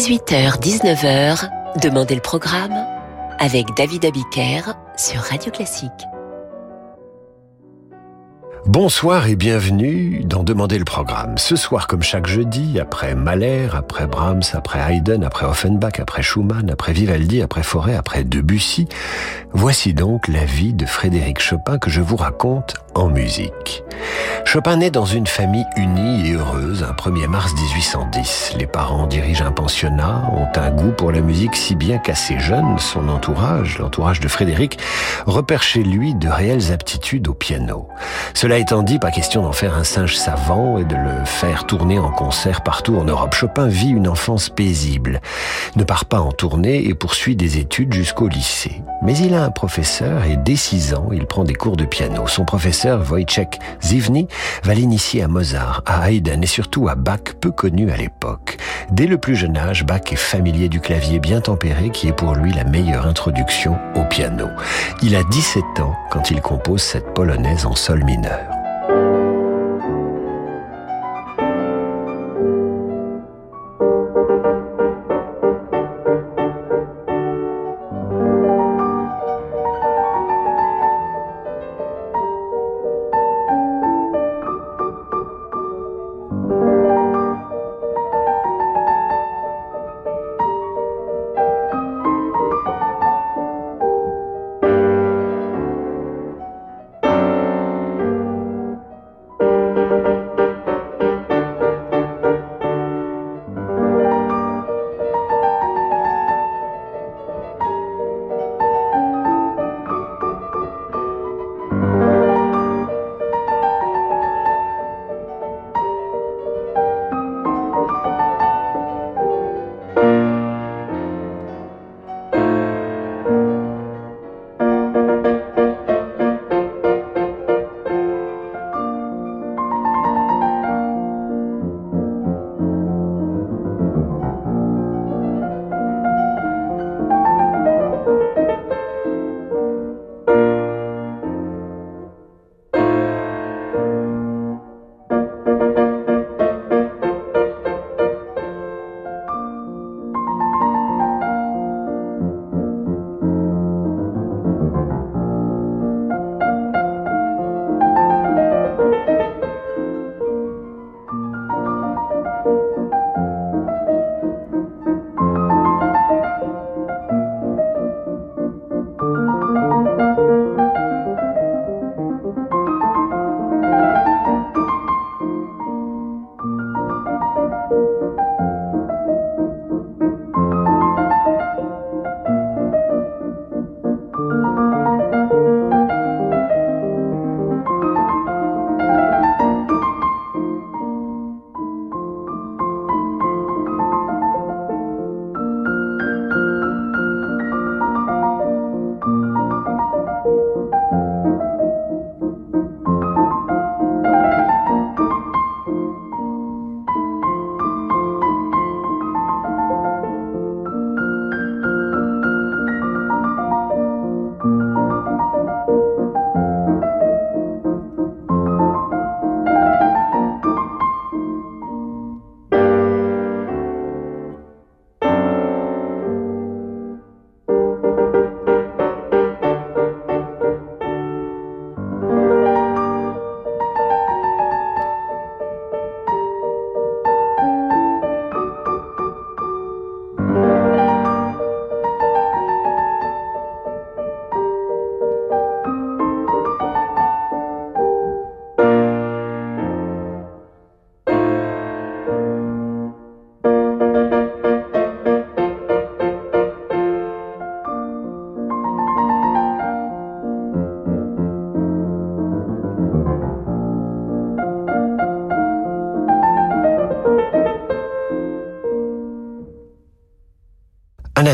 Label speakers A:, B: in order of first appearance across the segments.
A: 18h-19h, Demandez le programme avec David Abiker sur Radio Classique.
B: Bonsoir et bienvenue dans Demander le programme. Ce soir, comme chaque jeudi, après Mahler, après Brahms, après Haydn, après Offenbach, après Schumann, après Vivaldi, après Forêt, après Debussy, voici donc la vie de Frédéric Chopin que je vous raconte en musique. Chopin naît dans une famille unie et heureuse un 1er mars 1810. Les parents dirigent un pensionnat, ont un goût pour la musique si bien qu'assez jeune, son entourage, l'entourage de Frédéric, repère chez lui de réelles aptitudes au piano. Cela étant dit, pas question d'en faire un singe savant et de le faire tourner en concert partout en Europe. Chopin vit une enfance paisible, ne part pas en tournée et poursuit des études jusqu'au lycée. Mais il a un professeur et dès 6 ans, il prend des cours de piano. Son professeur, Wojciech Zivny, va l'initier à Mozart, à Haydn et surtout à Bach, peu connu à l'époque. Dès le plus jeune âge, Bach est familier du clavier bien tempéré qui est pour lui la meilleure introduction au piano. Il a 17 ans quand il compose cette polonaise en sol mineur.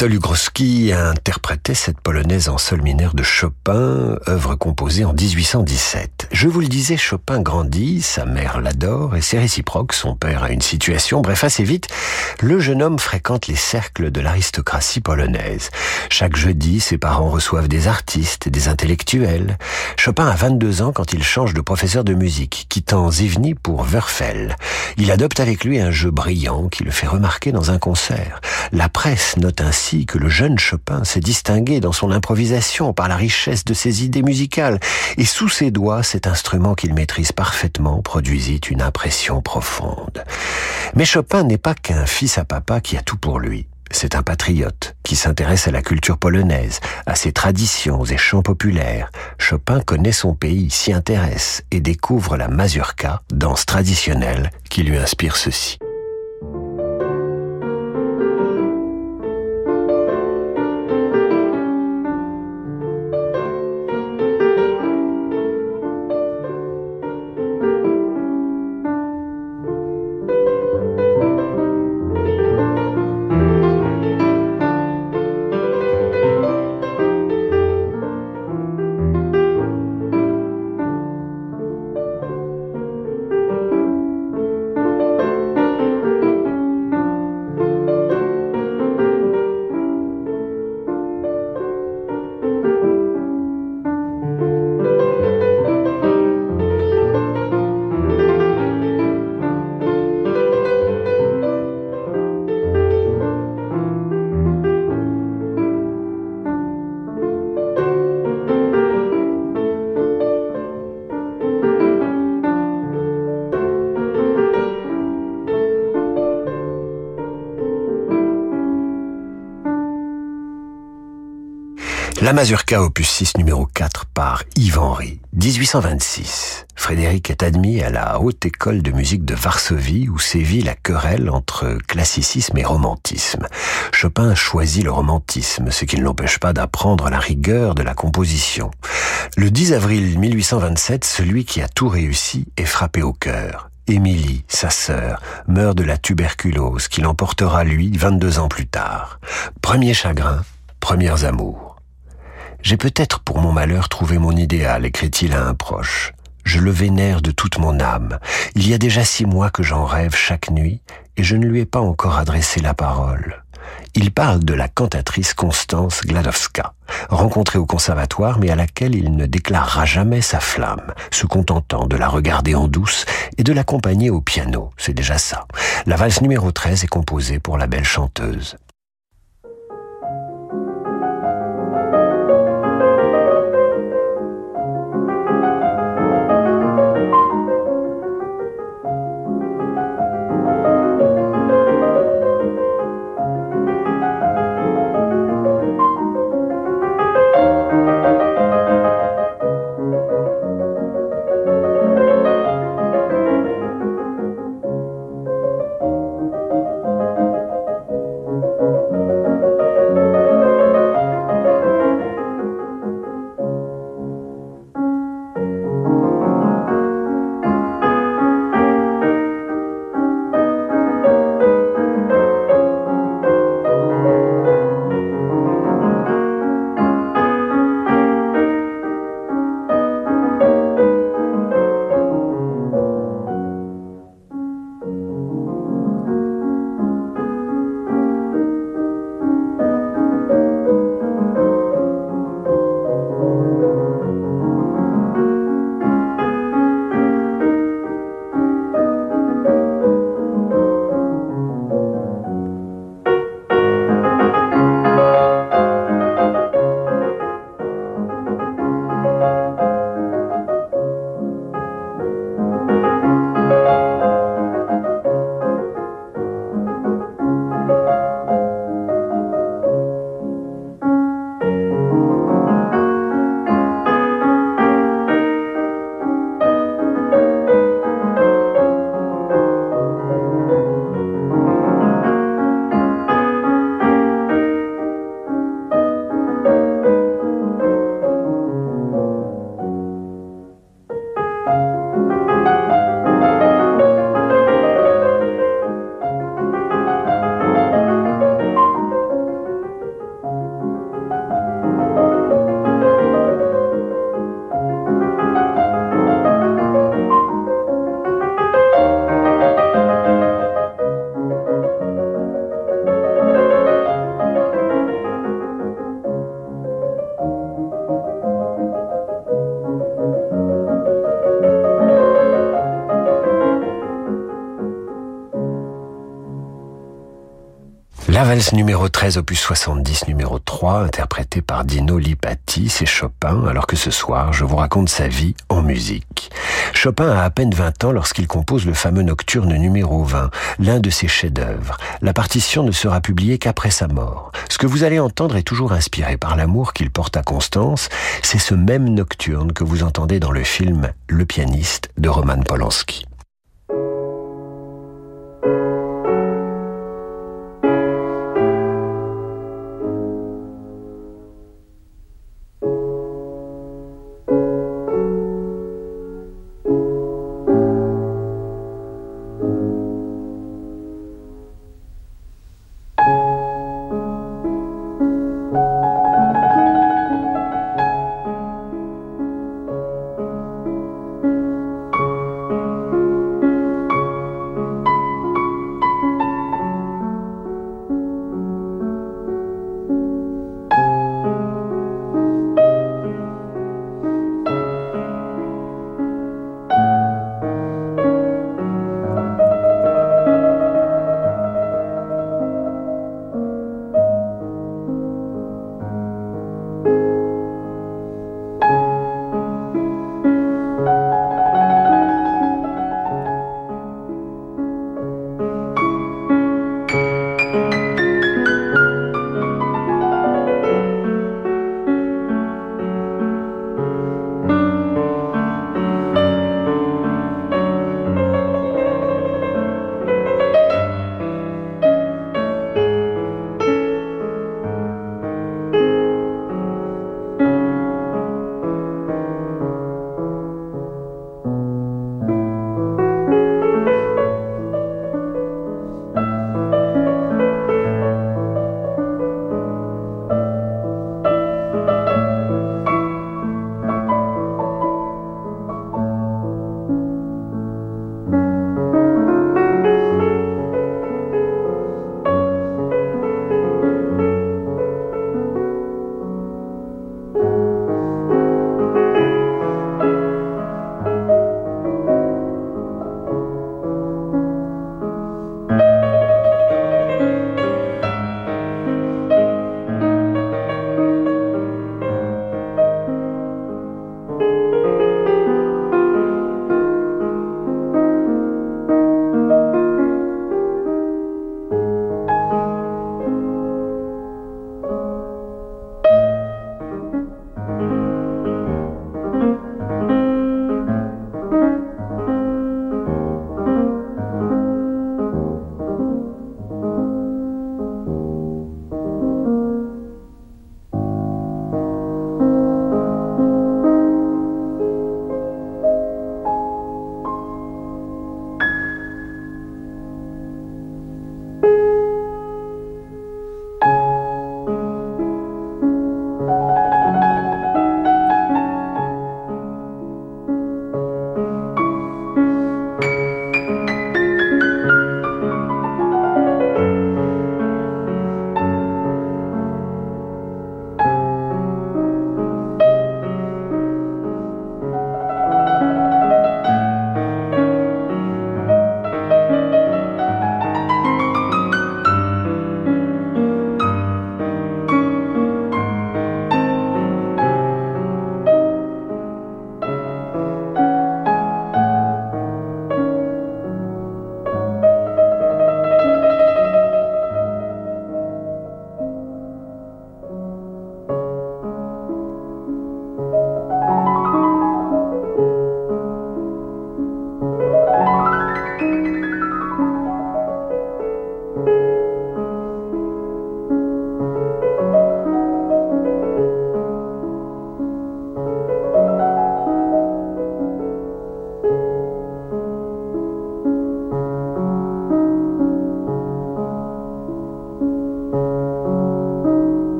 B: Anatole Ugroski interprétait cette polonaise en sol mineur de Chopin, œuvre composée en 1817. Je vous le disais, Chopin grandit, sa mère l'adore et c'est réciproque, son père a une situation. Bref, assez vite, le jeune homme fréquente les cercles de l'aristocratie polonaise. Chaque jeudi, ses parents reçoivent des artistes, des intellectuels. Chopin a 22 ans quand il change de professeur de musique, quittant Zivny pour Wörfel. Il adopte avec lui un jeu brillant qui le fait remarquer dans un concert. La presse note ainsi que le jeune Chopin s'est distingué dans son improvisation par la richesse de ses idées musicales, et sous ses doigts, cet instrument qu'il maîtrise parfaitement produisit une impression profonde. Mais Chopin n'est pas qu'un fils à papa qui a tout pour lui. C'est un patriote qui s'intéresse à la culture polonaise, à ses traditions et chants populaires. Chopin connaît son pays, s'y intéresse et découvre la mazurka, danse traditionnelle, qui lui inspire ceci. Mazurka opus 6 numéro 4 par Yves Henry, 1826. Frédéric est admis à la Haute École de musique de Varsovie où sévit la querelle entre classicisme et romantisme. Chopin choisit le romantisme, ce qui ne l'empêche pas d'apprendre la rigueur de la composition. Le 10 avril 1827, celui qui a tout réussi est frappé au cœur. Émilie, sa sœur, meurt de la tuberculose qui l'emportera lui 22 ans plus tard. Premier chagrin, premiers amours. J'ai peut-être pour mon malheur trouvé mon idéal, écrit-il à un proche. Je le vénère de toute mon âme. Il y a déjà six mois que j'en rêve chaque nuit, et je ne lui ai pas encore adressé la parole. Il parle de la cantatrice Constance Gladowska, rencontrée au conservatoire mais à laquelle il ne déclarera jamais sa flamme, se contentant de la regarder en douce et de l'accompagner au piano, c'est déjà ça. La valse numéro 13 est composée pour la belle chanteuse. Valse numéro 13, opus 70, numéro 3, interprété par Dino Lipati, c'est Chopin, alors que ce soir, je vous raconte sa vie en musique. Chopin a à peine 20 ans lorsqu'il compose le fameux nocturne numéro 20, l'un de ses chefs-d'œuvre. La partition ne sera publiée qu'après sa mort. Ce que vous allez entendre est toujours inspiré par l'amour qu'il porte à Constance. C'est ce même nocturne que vous entendez dans le film Le pianiste de Roman Polanski.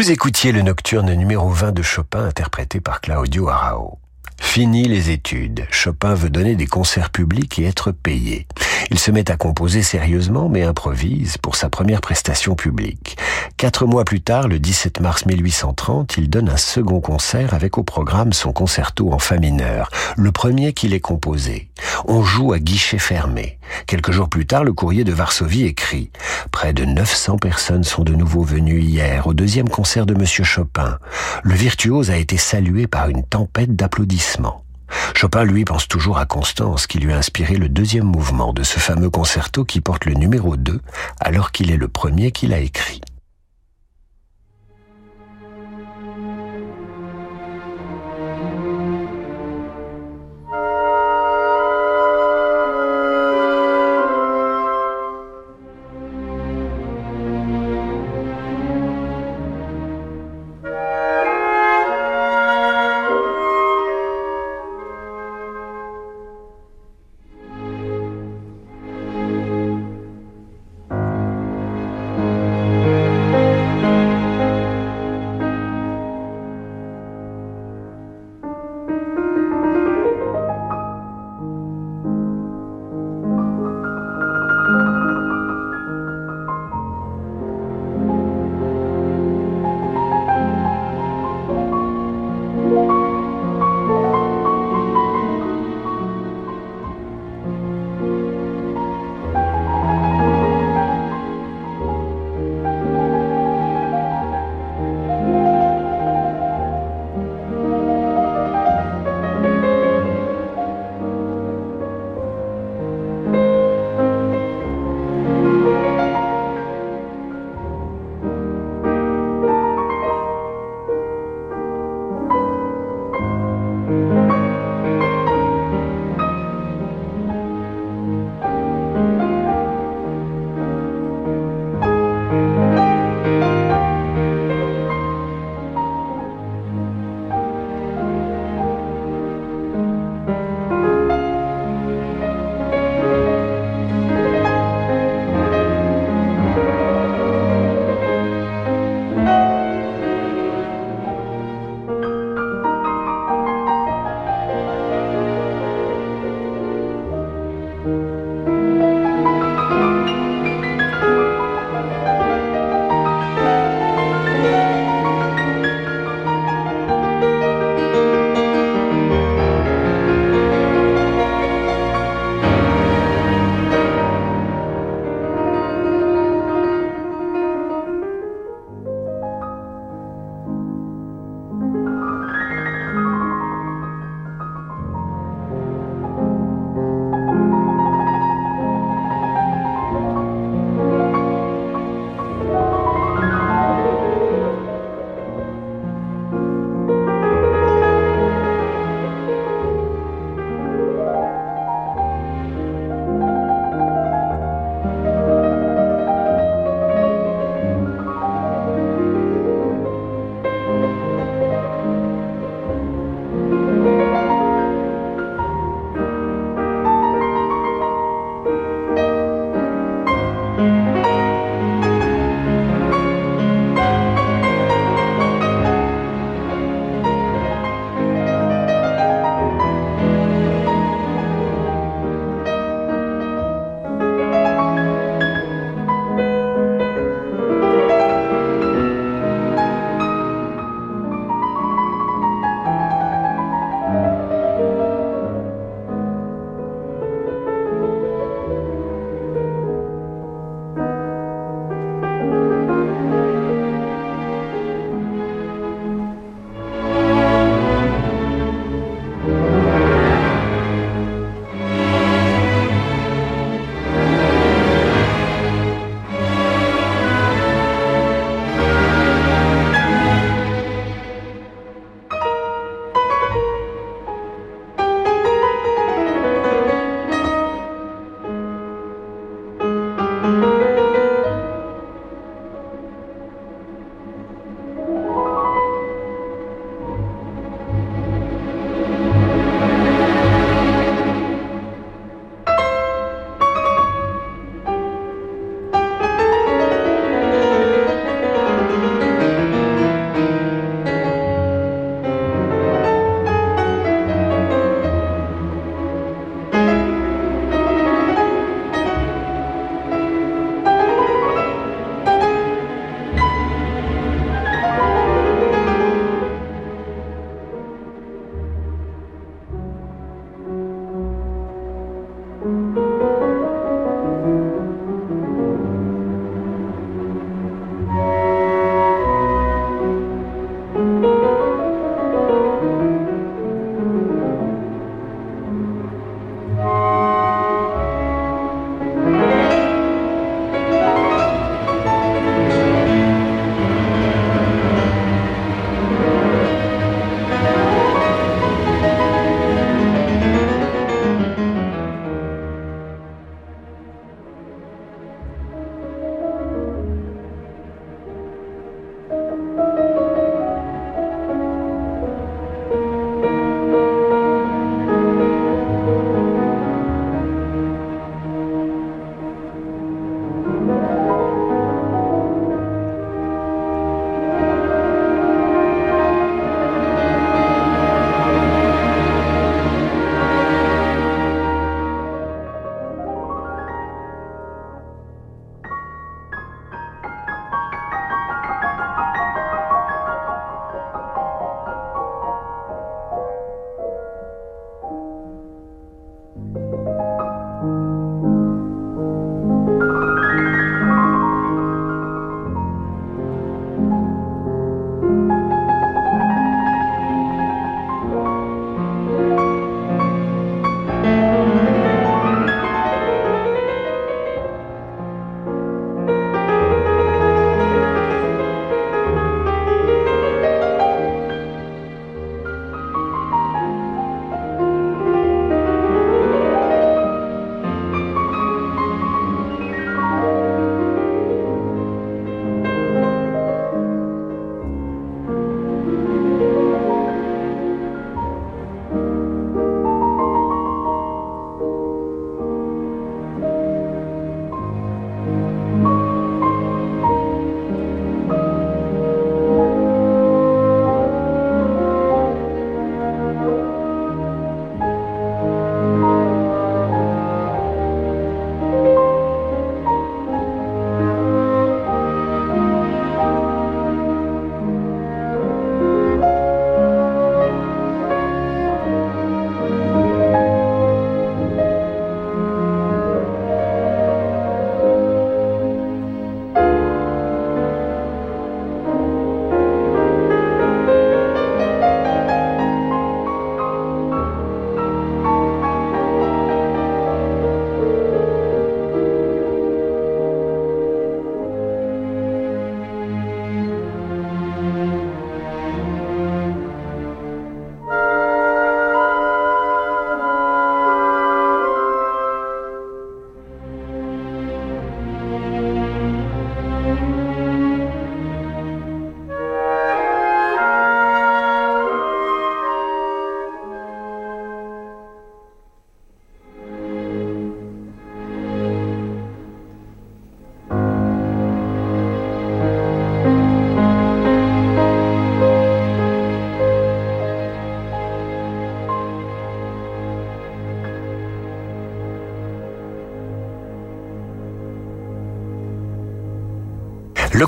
B: Vous écoutiez le nocturne numéro 20 de Chopin interprété par Claudio Arao. Fini les études. Chopin veut donner des concerts publics et être payé. Il se met à composer sérieusement mais improvise pour sa première prestation publique. Quatre mois plus tard, le 17 mars 1830, il donne un second concert avec au programme son concerto en fa mineur, le premier qu'il ait composé. On joue à guichet fermé. Quelques jours plus tard, le courrier de Varsovie écrit Près de 900 personnes sont de nouveau venues hier au deuxième concert de Monsieur Chopin. Le virtuose a été salué par une tempête d'applaudissements. Chopin, lui, pense toujours à Constance, qui lui a inspiré le deuxième mouvement de ce fameux concerto qui porte le numéro 2, alors qu'il est le premier qu'il a écrit.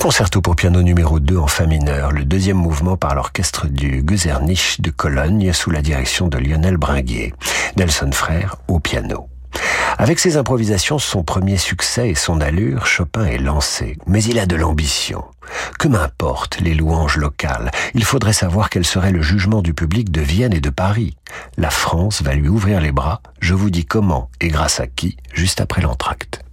B: Concerto pour piano numéro 2 en fa mineur, le deuxième mouvement par l'orchestre du Guzernich de Cologne sous la direction de Lionel Bringuier. Nelson Frère au piano. Avec ses improvisations, son premier succès et son allure, Chopin est lancé. Mais il a de l'ambition. Que m'importe les louanges locales, il faudrait savoir quel serait le jugement du public de Vienne et de Paris. La France va lui ouvrir les bras, je vous dis comment et grâce à qui, juste après l'entracte.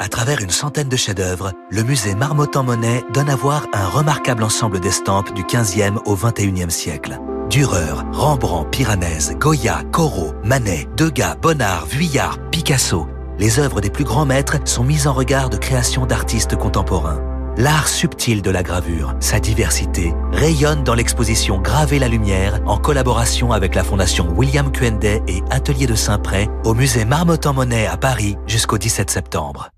C: À travers une centaine de chefs-d'œuvre, le musée Marmottan-Monet donne à voir un remarquable ensemble d'estampes du 15e au 21e siècle. Dürer, Rembrandt, Piranèse, Goya, Corot, Manet, Degas, Bonnard, Vuillard, Picasso. Les œuvres des plus grands maîtres sont mises en regard de créations d'artistes contemporains. L'art subtil de la gravure, sa diversité, rayonne dans l'exposition Graver la lumière en collaboration avec la Fondation William Quenday et Atelier de Saint-Pré au musée Marmottan-Monet à Paris jusqu'au 17 septembre.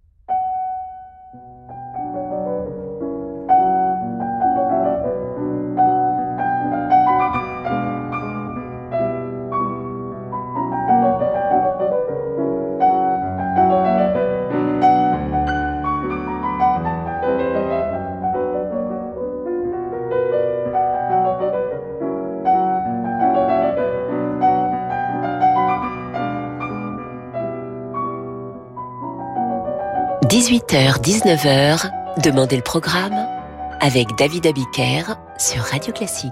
A: 18h-19h, Demandez le programme avec David Abiker sur Radio Classique.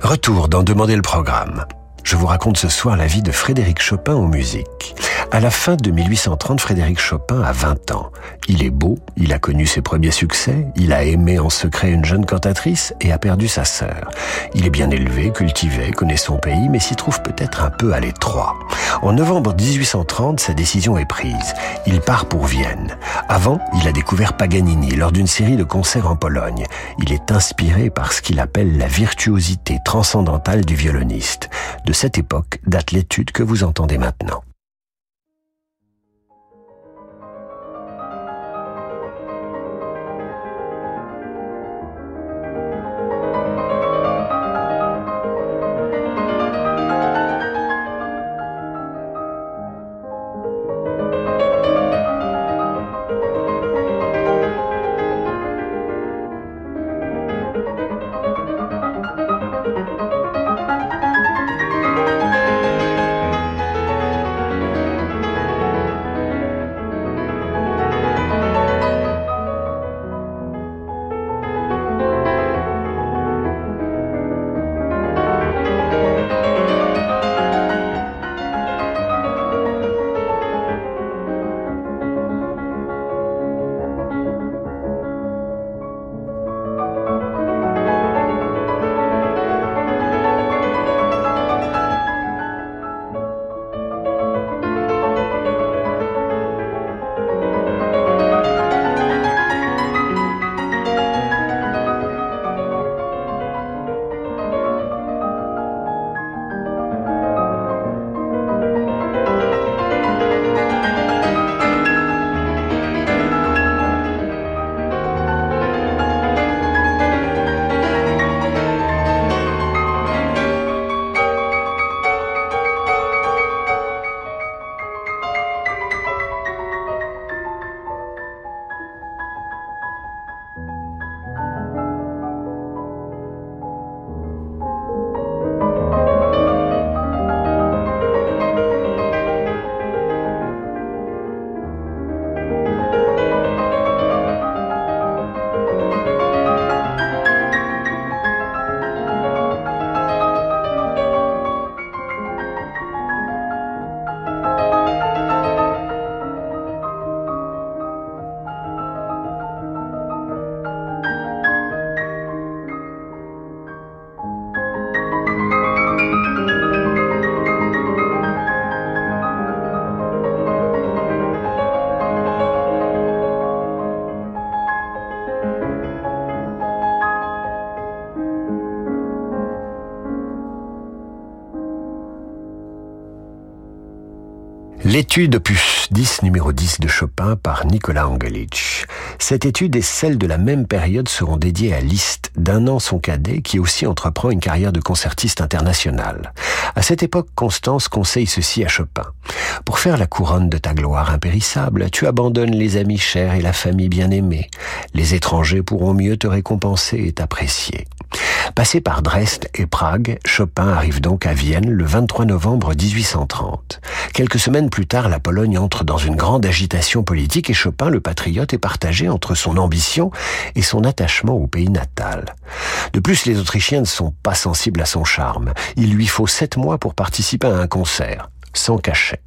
B: Retour dans Demandez le programme. Je vous raconte ce soir la vie de Frédéric Chopin en musique. À la fin de 1830, Frédéric Chopin a 20 ans. Il est beau, il a connu ses premiers succès, il a aimé en secret une jeune cantatrice et a perdu sa sœur. Il est bien élevé, cultivé, connaît son pays, mais s'y trouve peut-être un peu à l'étroit. En novembre 1830, sa décision est prise. Il part pour Vienne. Avant, il a découvert Paganini lors d'une série de concerts en Pologne. Il est inspiré par ce qu'il appelle la virtuosité transcendantale du violoniste. De cette époque date l'étude que vous entendez maintenant. L'étude opus 10 numéro 10 de Chopin par Nicolas Angelic. Cette étude et celle de la même période seront dédiées à Liszt, d'un an son cadet, qui aussi entreprend une carrière de concertiste international. À cette époque, Constance conseille ceci à Chopin. Pour faire la couronne de ta gloire impérissable, tu abandonnes les amis chers et la famille bien-aimée. Les étrangers pourront mieux te récompenser et t'apprécier. Passé par Dresde et Prague, Chopin arrive donc à Vienne le 23 novembre 1830. Quelques semaines plus tard, la Pologne entre dans une grande agitation politique et Chopin, le patriote, est partagé entre son ambition et son attachement au pays natal. De plus, les Autrichiens ne sont pas sensibles à son charme. Il lui faut sept mois pour participer à un concert sans cachet.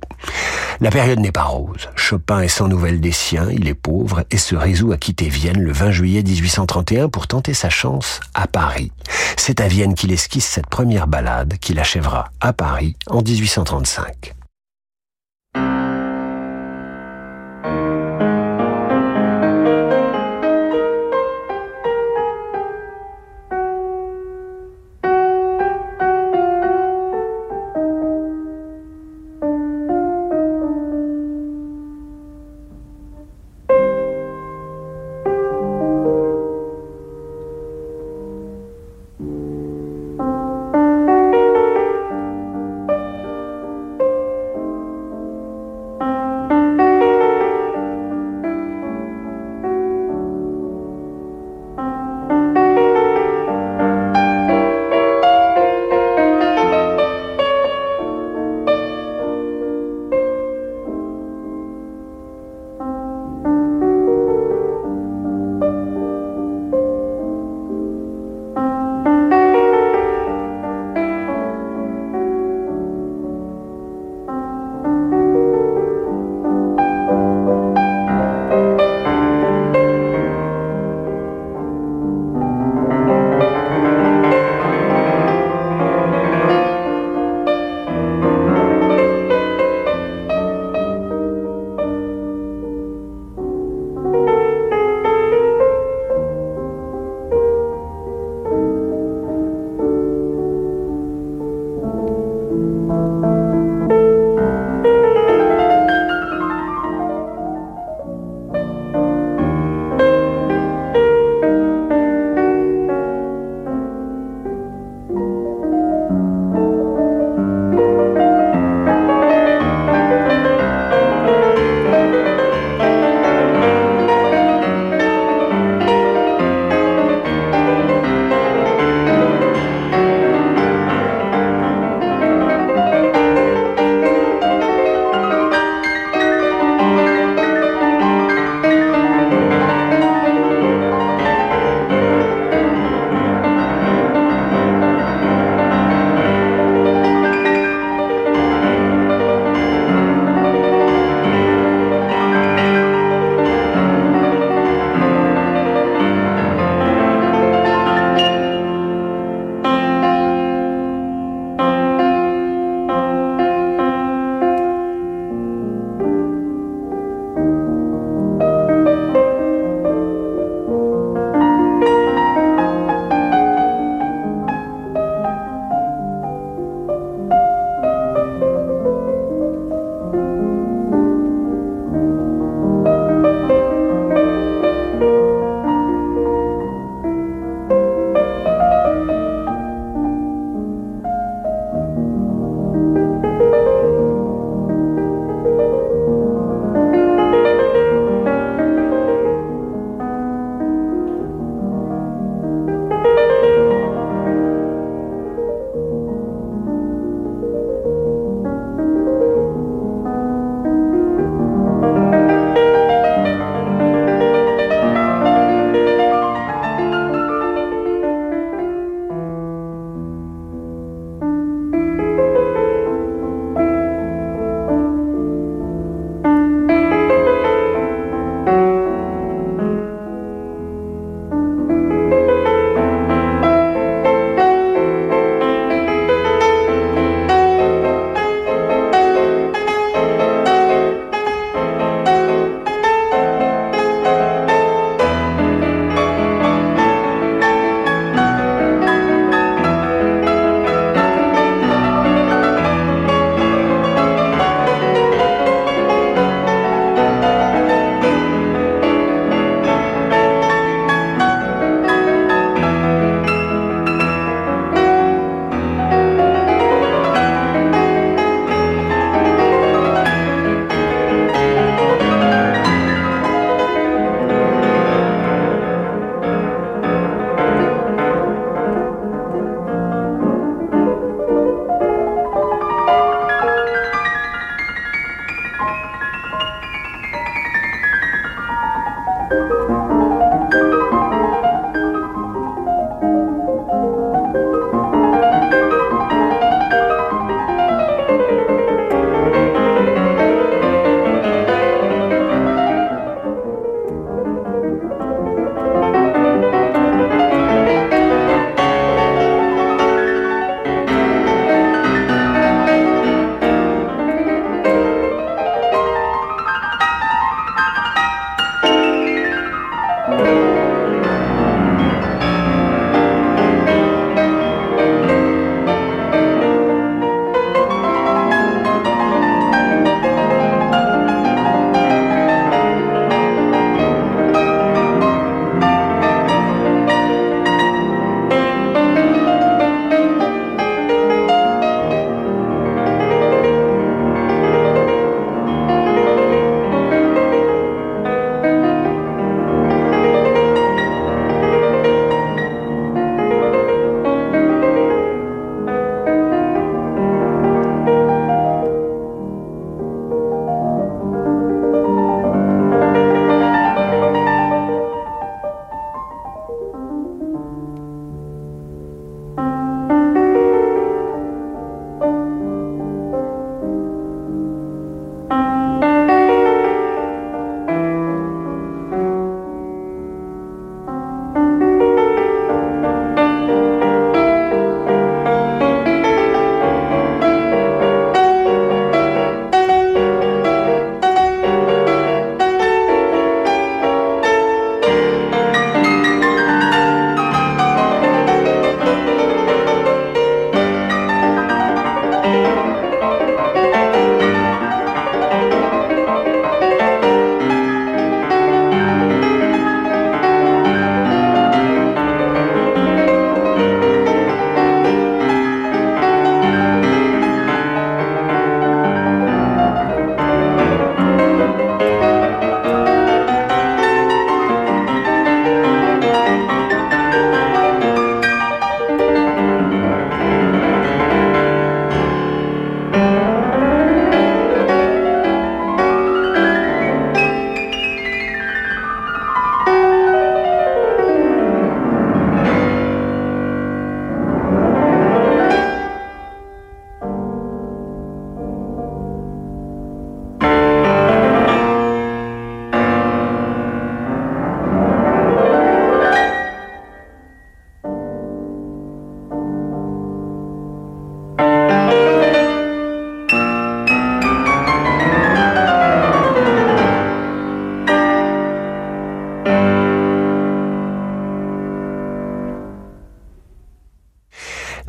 B: La période n'est pas rose. Chopin est sans nouvelles des siens, il est pauvre et se résout à quitter Vienne le 20 juillet 1831 pour tenter sa chance à Paris. C'est à Vienne qu'il esquisse cette première ballade qu'il achèvera à Paris en 1835.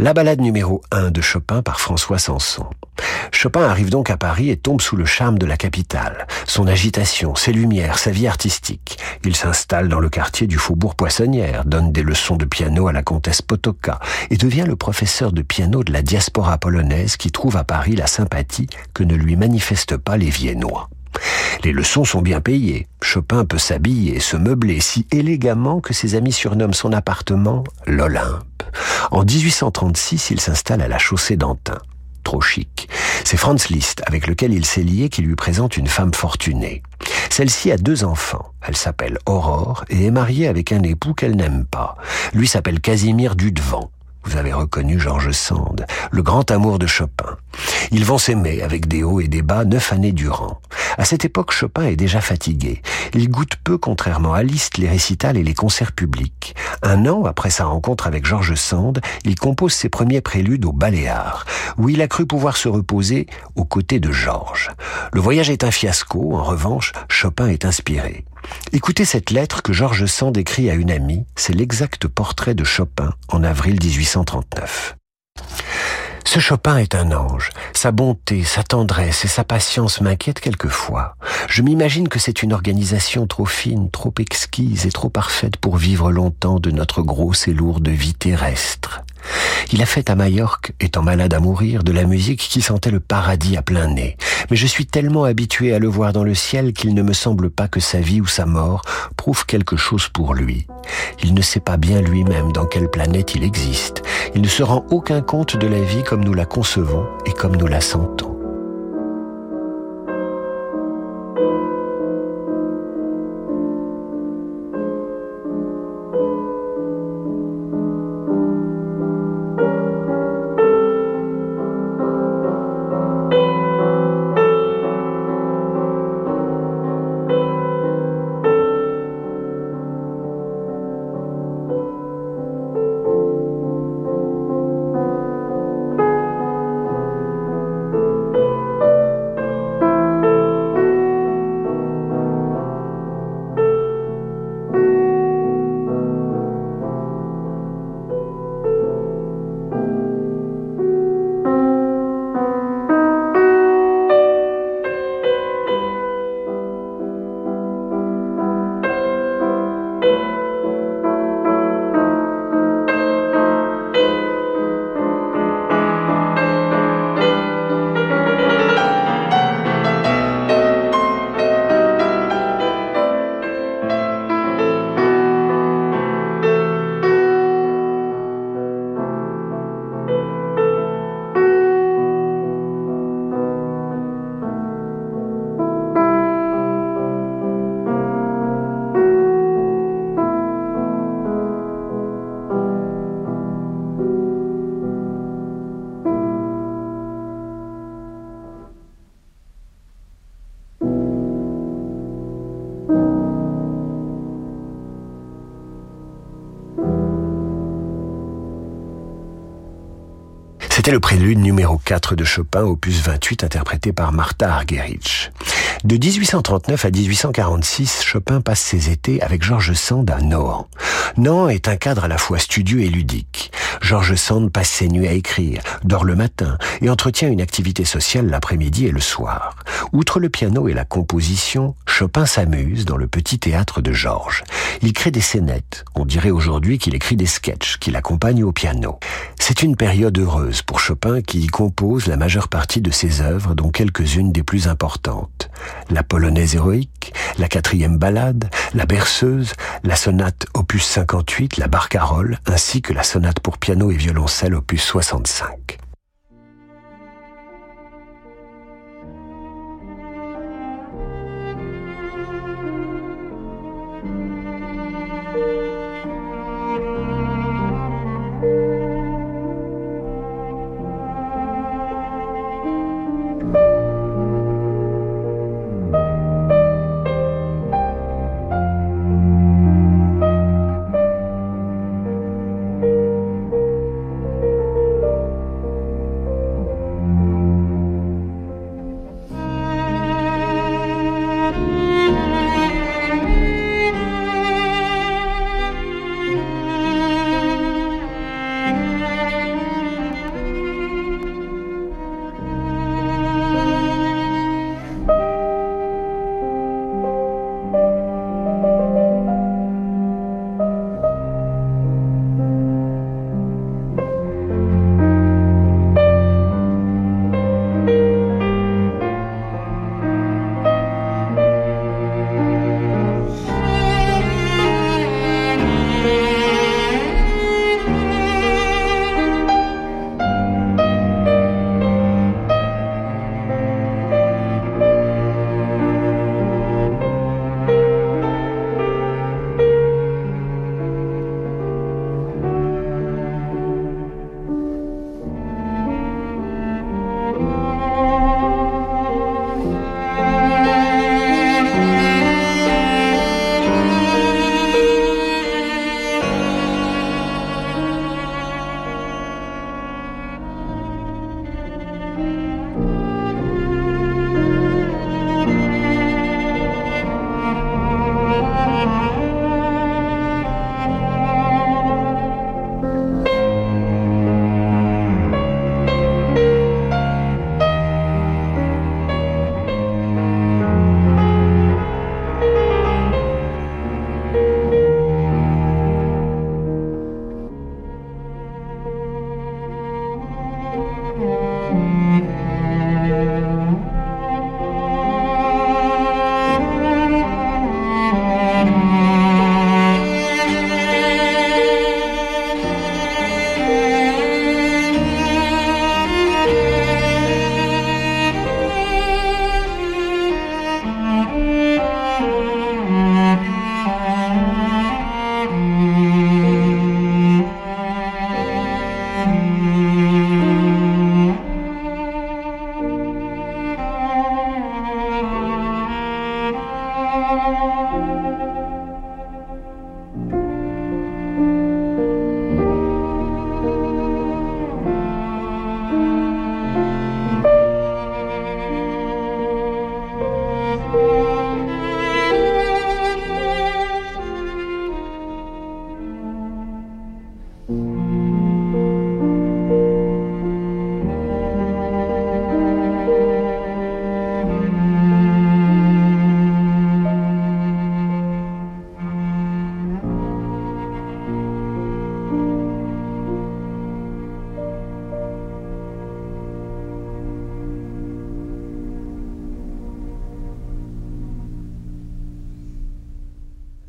B: La balade numéro 1 de Chopin par François Sanson. Chopin arrive donc à Paris et tombe sous le charme de la capitale, son agitation, ses lumières, sa vie artistique. Il s'installe dans le quartier du Faubourg Poissonnière, donne des leçons de piano à la comtesse Potocka et devient le professeur de piano de la diaspora polonaise qui trouve à Paris la sympathie que ne lui manifestent pas les Viennois. Les leçons sont bien payées. Chopin peut s'habiller et se meubler si élégamment que ses amis surnomment son appartement l'Olympe. En 1836, il s'installe à la chaussée d'Antin trop chic. C'est Franz Liszt, avec lequel il s'est lié, qui lui présente une femme fortunée. Celle-ci a deux enfants. Elle s'appelle Aurore et est mariée avec un époux qu'elle n'aime pas. Lui s'appelle Casimir Dudevant. Vous avez reconnu Georges Sand, le grand amour de Chopin. Ils vont s'aimer avec des hauts et des bas neuf années durant. À cette époque, Chopin est déjà fatigué. Il goûte peu, contrairement à Liszt, les récitals et les concerts publics. Un an après sa rencontre avec Georges Sand, il compose ses premiers préludes au Baléares, où il a cru pouvoir se reposer aux côtés de Georges. Le voyage est un fiasco, en revanche, Chopin est inspiré. Écoutez cette lettre que Georges Sand écrit à une amie, c'est l'exact portrait de Chopin en avril 1839. Ce Chopin est un ange. Sa bonté, sa tendresse et sa patience m'inquiètent quelquefois. Je m'imagine que c'est une organisation trop fine, trop exquise et trop parfaite pour vivre longtemps de notre grosse et lourde vie terrestre. Il a fait à Majorque, étant malade à mourir, de la musique qui sentait le paradis à plein nez. Mais je suis tellement habitué à le voir dans le ciel qu'il ne me semble pas que sa vie ou sa mort prouve quelque chose pour lui. Il ne sait pas bien lui-même dans quelle planète il existe. Il ne se rend aucun compte de la vie comme nous la concevons et comme nous la sentons. C'était le prélude numéro 4 de Chopin, opus 28, interprété par Martha Argerich. De 1839 à 1846, Chopin passe ses étés avec Georges Sand à Nohant. Nohant est un cadre à la fois studieux et ludique. Georges Sand passe ses nuits à écrire, dort le matin et entretient une activité sociale l'après-midi et le soir. Outre le piano et la composition, Chopin s'amuse dans le petit théâtre de Georges. Il crée des scénettes. On dirait aujourd'hui qu'il écrit des sketchs qui l'accompagnent au piano. C'est une période heureuse pour Chopin qui y compose la majeure partie de ses œuvres, dont quelques-unes des plus importantes. La polonaise héroïque, la quatrième ballade, la berceuse, la sonate opus 58, la barcarolle, ainsi que la sonate pour piano et violoncelle opus 65.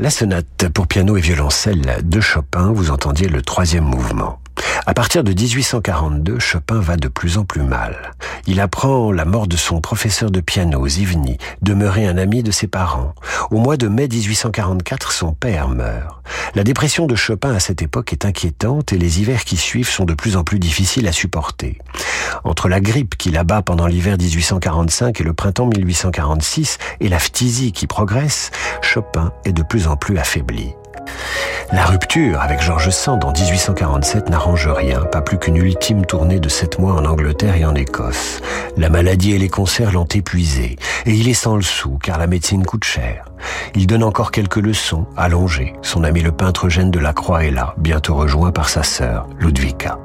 B: La sonate pour piano et violoncelle de Chopin, vous entendiez le troisième mouvement. À partir de 1842, Chopin va de plus en plus mal. Il apprend la mort de son professeur de piano, Zivny, demeuré un ami de ses parents. Au mois de mai 1844, son père meurt. La dépression de Chopin à cette époque est inquiétante et les hivers qui suivent sont de plus en plus difficiles à supporter. Entre la grippe qui l'abat pendant l'hiver 1845 et le printemps 1846 et la phtisie qui progresse, Chopin est de plus en plus affaibli. La rupture avec George Sand en 1847 n'arrange rien, pas plus qu'une ultime tournée de sept mois en Angleterre et en Écosse. La maladie et les concerts l'ont épuisé, et il est sans le sou, car la médecine coûte cher. Il donne encore quelques leçons, allongé. Son ami le peintre Eugène de la Croix est là, bientôt rejoint par sa sœur, Ludwika.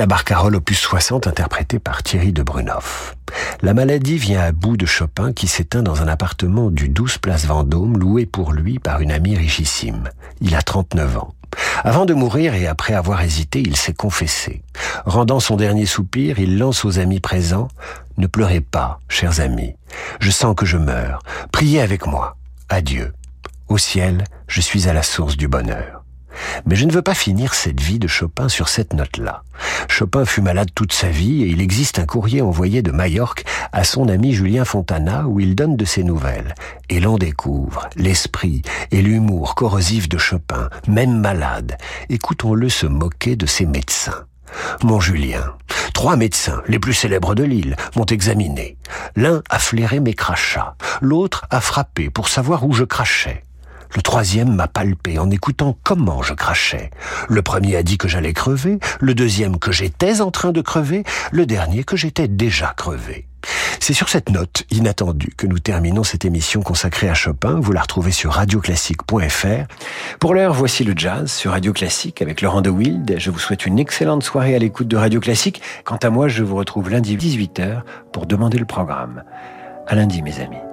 B: La barcarolle opus 60 interprétée par Thierry de Brunoff. La maladie vient à bout de Chopin qui s'éteint dans un appartement du 12 place Vendôme loué pour lui par une amie richissime. Il a 39 ans. Avant de mourir et après avoir hésité, il s'est confessé. Rendant son dernier soupir, il lance aux amis présents Ne pleurez pas, chers amis. Je sens que je meurs. Priez avec moi. Adieu. Au ciel, je suis à la source du bonheur. Mais je ne veux pas finir cette vie de Chopin sur cette note-là. Chopin fut malade toute sa vie et il existe un courrier envoyé de Majorque à son ami Julien Fontana où il donne de ses nouvelles. Et l'on découvre l'esprit et l'humour corrosif de Chopin, même malade. Écoutons-le se moquer de ses médecins. Mon Julien, trois médecins, les plus célèbres de l'île, m'ont examiné. L'un a flairé mes crachats, l'autre a frappé pour savoir où je crachais. Le troisième m'a palpé en écoutant comment je crachais. Le premier a dit que j'allais crever, le deuxième que j'étais en train de crever, le dernier que j'étais déjà crevé. C'est sur cette note inattendue que nous terminons cette émission consacrée à Chopin. Vous la retrouvez sur radioclassique.fr. Pour l'heure, voici le jazz sur Radio Classique avec Laurent de Wild. Je vous souhaite une excellente soirée à l'écoute de Radio Classique. Quant à moi, je vous retrouve lundi 18h pour demander le programme. À lundi, mes amis.